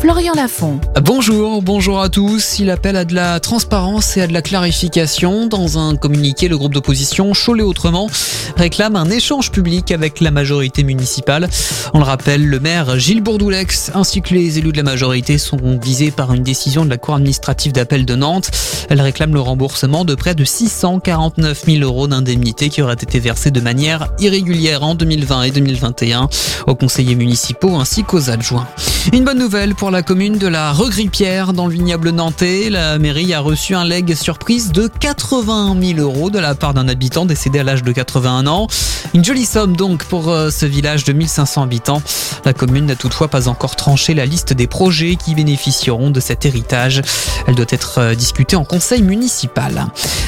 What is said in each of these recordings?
Florian Lafont. Bonjour, bonjour à tous. Il appelle à de la transparence et à de la clarification. Dans un communiqué, le groupe d'opposition Cholet Autrement réclame un échange public avec la majorité municipale. On le rappelle, le maire Gilles Bourdoulex ainsi que les élus de la majorité sont visés par une décision de la Cour administrative d'appel de Nantes. Elle réclame le remboursement de près de 649 000 euros d'indemnités qui auraient été versées de manière irrégulière en 2020 et 2021 aux conseillers municipaux ainsi qu'aux adjoints. Une bonne nouvelle pour la commune de la Regrippière dans le vignoble nantais. La mairie a reçu un leg surprise de 81 000 euros de la part d'un habitant décédé à l'âge de 81 ans. Une jolie somme donc pour euh, ce village de 1500 habitants. La commune n'a toutefois pas encore tranché la liste des projets qui bénéficieront de cet héritage. Elle doit être euh, discutée en conseil municipal.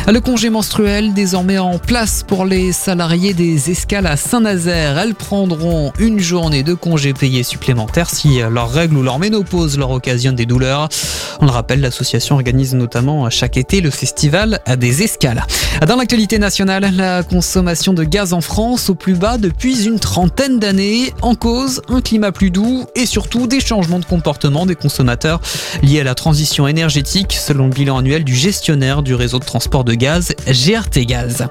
Le congé menstruel désormais en place pour les salariés des escales à Saint-Nazaire. Elles prendront une journée de congé payé supplémentaire si euh, leur règle ou leur ménopause leur occasionne des douleurs. On le rappelle, l'association organise notamment chaque été le festival des escales. Dans l'actualité nationale, la consommation de gaz en France au plus bas depuis une trentaine d'années. En cause, un climat plus doux et surtout des changements de comportement des consommateurs liés à la transition énergétique selon le bilan annuel du gestionnaire du réseau de transport de gaz, GRT Gaz.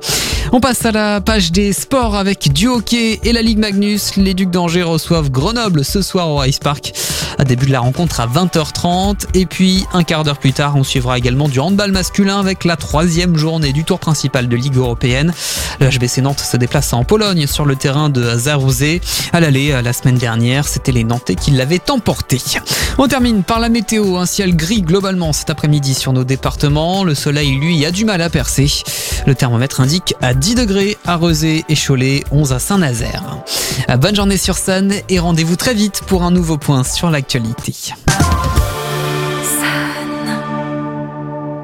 On passe à la page des sports avec du hockey et la Ligue Magnus. Les Ducs d'Angers reçoivent Grenoble ce soir au Ice Park. À début de la rencontre à 20h30 et puis un quart d'heure plus tard, on suivra également du handball masculin avec la troisième journée du tour principal de Ligue européenne. Le HBC Nantes se déplace en Pologne sur le terrain de Zarouzé. À l'aller, la semaine dernière, c'était les Nantais qui l'avaient emporté. On termine par la météo, un ciel gris globalement cet après-midi sur nos départements. Le soleil, lui, a du mal à percer. Le thermomètre indique à 10 degrés à Rezé et Cholet, 11 à Saint-Nazaire. Bonne journée sur Sun et rendez-vous très vite pour un nouveau point sur l'actualité.